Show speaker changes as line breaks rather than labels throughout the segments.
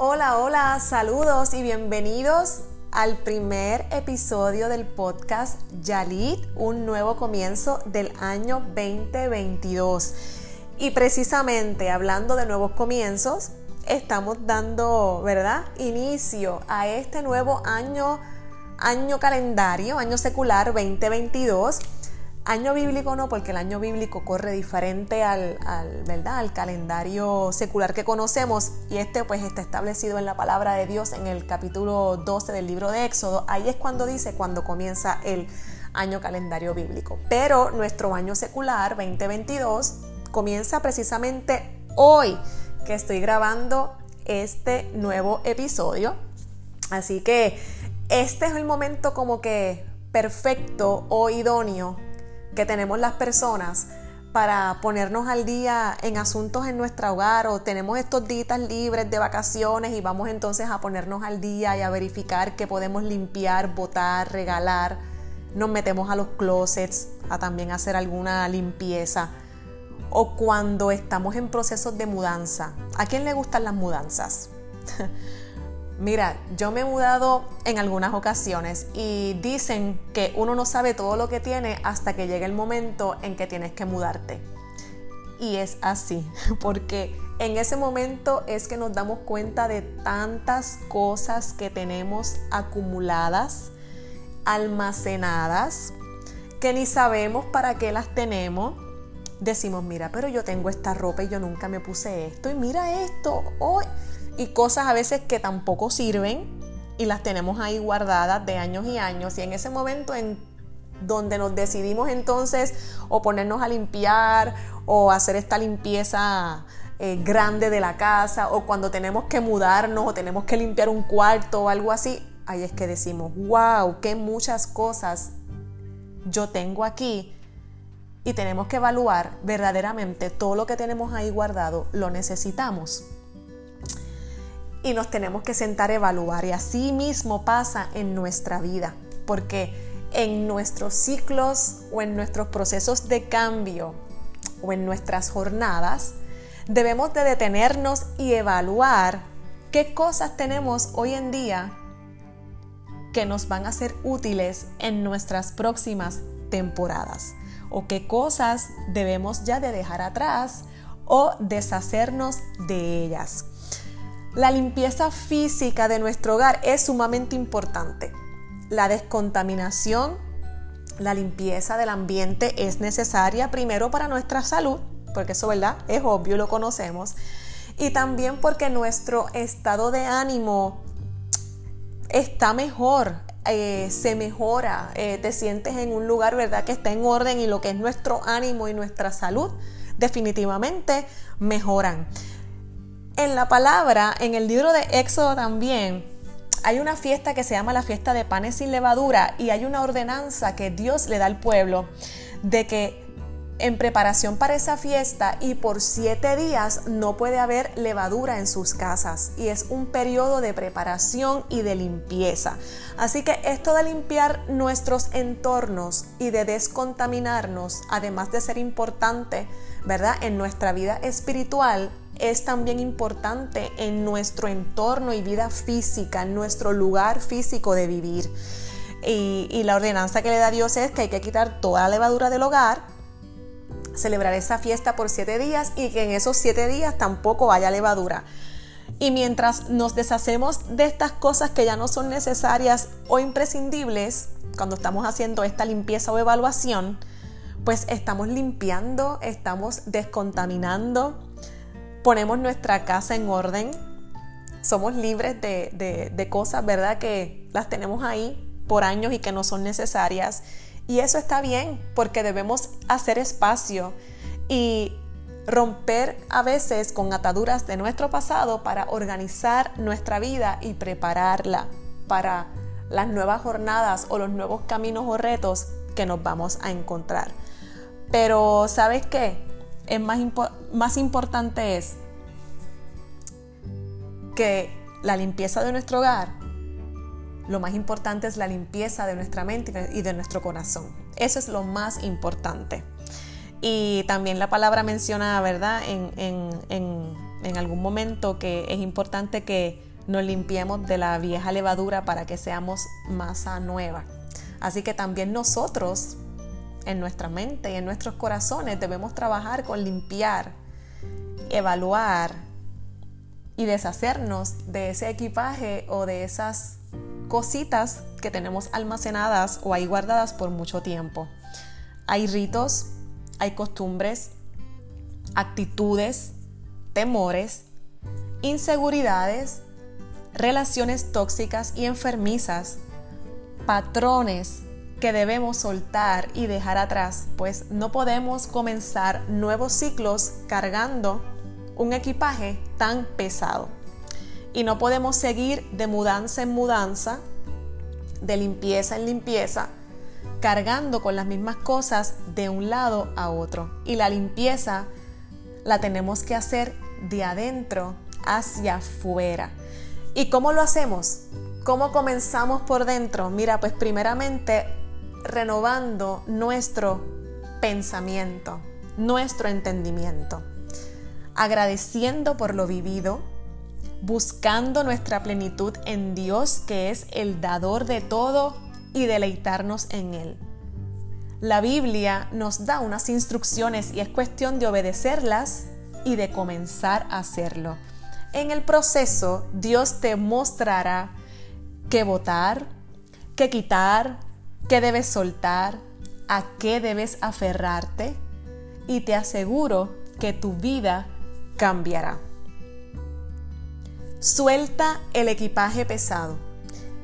Hola, hola, saludos y bienvenidos al primer episodio del podcast Yalit, un nuevo comienzo del año 2022. Y precisamente hablando de nuevos comienzos, estamos dando, ¿verdad?, inicio a este nuevo año, año calendario, año secular 2022 Año bíblico no, porque el año bíblico corre diferente al, ¿verdad? al calendario secular que conocemos y este pues está establecido en la palabra de Dios en el capítulo 12 del libro de Éxodo. Ahí es cuando dice cuando comienza el año calendario bíblico. Pero nuestro año secular 2022 comienza precisamente hoy que estoy grabando este nuevo episodio. Así que este es el momento como que perfecto o idóneo que tenemos las personas para ponernos al día en asuntos en nuestro hogar o tenemos estos días libres de vacaciones y vamos entonces a ponernos al día y a verificar que podemos limpiar, botar, regalar. Nos metemos a los closets a también hacer alguna limpieza. O cuando estamos en procesos de mudanza. ¿A quién le gustan las mudanzas? Mira, yo me he mudado en algunas ocasiones y dicen que uno no sabe todo lo que tiene hasta que llega el momento en que tienes que mudarte. Y es así, porque en ese momento es que nos damos cuenta de tantas cosas que tenemos acumuladas, almacenadas, que ni sabemos para qué las tenemos. Decimos, mira, pero yo tengo esta ropa y yo nunca me puse esto. Y mira esto, hoy y cosas a veces que tampoco sirven y las tenemos ahí guardadas de años y años. Y en ese momento en donde nos decidimos entonces o ponernos a limpiar o hacer esta limpieza eh, grande de la casa o cuando tenemos que mudarnos o tenemos que limpiar un cuarto o algo así, ahí es que decimos, wow, qué muchas cosas yo tengo aquí y tenemos que evaluar verdaderamente todo lo que tenemos ahí guardado, lo necesitamos y nos tenemos que sentar a evaluar. Y así mismo pasa en nuestra vida, porque en nuestros ciclos o en nuestros procesos de cambio o en nuestras jornadas, debemos de detenernos y evaluar qué cosas tenemos hoy en día que nos van a ser útiles en nuestras próximas temporadas o qué cosas debemos ya de dejar atrás o deshacernos de ellas. La limpieza física de nuestro hogar es sumamente importante. La descontaminación, la limpieza del ambiente es necesaria primero para nuestra salud, porque eso, ¿verdad? Es obvio, lo conocemos. Y también porque nuestro estado de ánimo está mejor, eh, se mejora, eh, te sientes en un lugar, ¿verdad? Que está en orden y lo que es nuestro ánimo y nuestra salud definitivamente mejoran. En la palabra, en el libro de Éxodo también, hay una fiesta que se llama la fiesta de panes sin levadura y hay una ordenanza que Dios le da al pueblo de que en preparación para esa fiesta y por siete días no puede haber levadura en sus casas y es un periodo de preparación y de limpieza. Así que esto de limpiar nuestros entornos y de descontaminarnos, además de ser importante, ¿verdad? En nuestra vida espiritual, es también importante en nuestro entorno y vida física, en nuestro lugar físico de vivir. Y, la ordenanza que le da Dios es que hay que quitar toda la levadura del hogar, celebrar esa fiesta por siete días y que en esos siete días tampoco haya levadura. Y mientras nos deshacemos de estas cosas que ya no son necesarias o imprescindibles, cuando estamos haciendo esta limpieza o evaluación, pues estamos limpiando, estamos descontaminando, ponemos nuestra casa en orden, somos libres de, cosas, ¿verdad? Que las tenemos ahí por años y que no son necesarias. Y eso está bien, porque debemos hacer espacio y romper a veces con ataduras de nuestro pasado para organizar nuestra vida y prepararla para las nuevas jornadas o los nuevos caminos o retos que nos vamos a encontrar. Pero ¿sabes qué? es más, más importante es que la limpieza de nuestro hogar, lo más importante es la limpieza de nuestra mente y de nuestro corazón. Eso es lo más importante. Y también la palabra menciona, ¿verdad?, en, en algún momento que es importante que nos limpiemos de la vieja levadura para que seamos masa nueva. Así que también nosotros, en nuestra mente y en nuestros corazones, debemos trabajar con limpiar, evaluar y deshacernos de ese equipaje o de esas cositas que tenemos almacenadas o ahí guardadas por mucho tiempo. Hay ritos, hay costumbres, actitudes, temores, inseguridades, relaciones tóxicas y enfermizas, patrones que debemos soltar y dejar atrás, pues no podemos comenzar nuevos ciclos cargando un equipaje tan pesado. Y no podemos seguir de mudanza en mudanza, de limpieza en limpieza, cargando con las mismas cosas de un lado a otro. Y la limpieza la tenemos que hacer de adentro hacia afuera. ¿Y cómo lo hacemos? ¿Cómo comenzamos por dentro? Mira, pues primeramente renovando nuestro pensamiento, nuestro entendimiento, agradeciendo por lo vivido, buscando nuestra plenitud en Dios, que es el dador de todo, y deleitarnos en Él. La Biblia nos da unas instrucciones y es cuestión de obedecerlas y de comenzar a hacerlo. En el proceso, Dios te mostrará qué votar, qué quitar, qué debes soltar, a qué debes aferrarte y te aseguro que tu vida cambiará. Suelta el equipaje pesado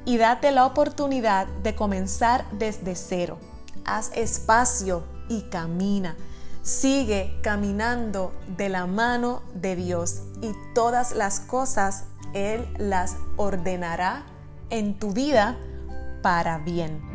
y date la oportunidad de comenzar desde cero. Haz espacio y camina. Sigue caminando de la mano de Dios y todas las cosas Él las ordenará en tu vida para bien.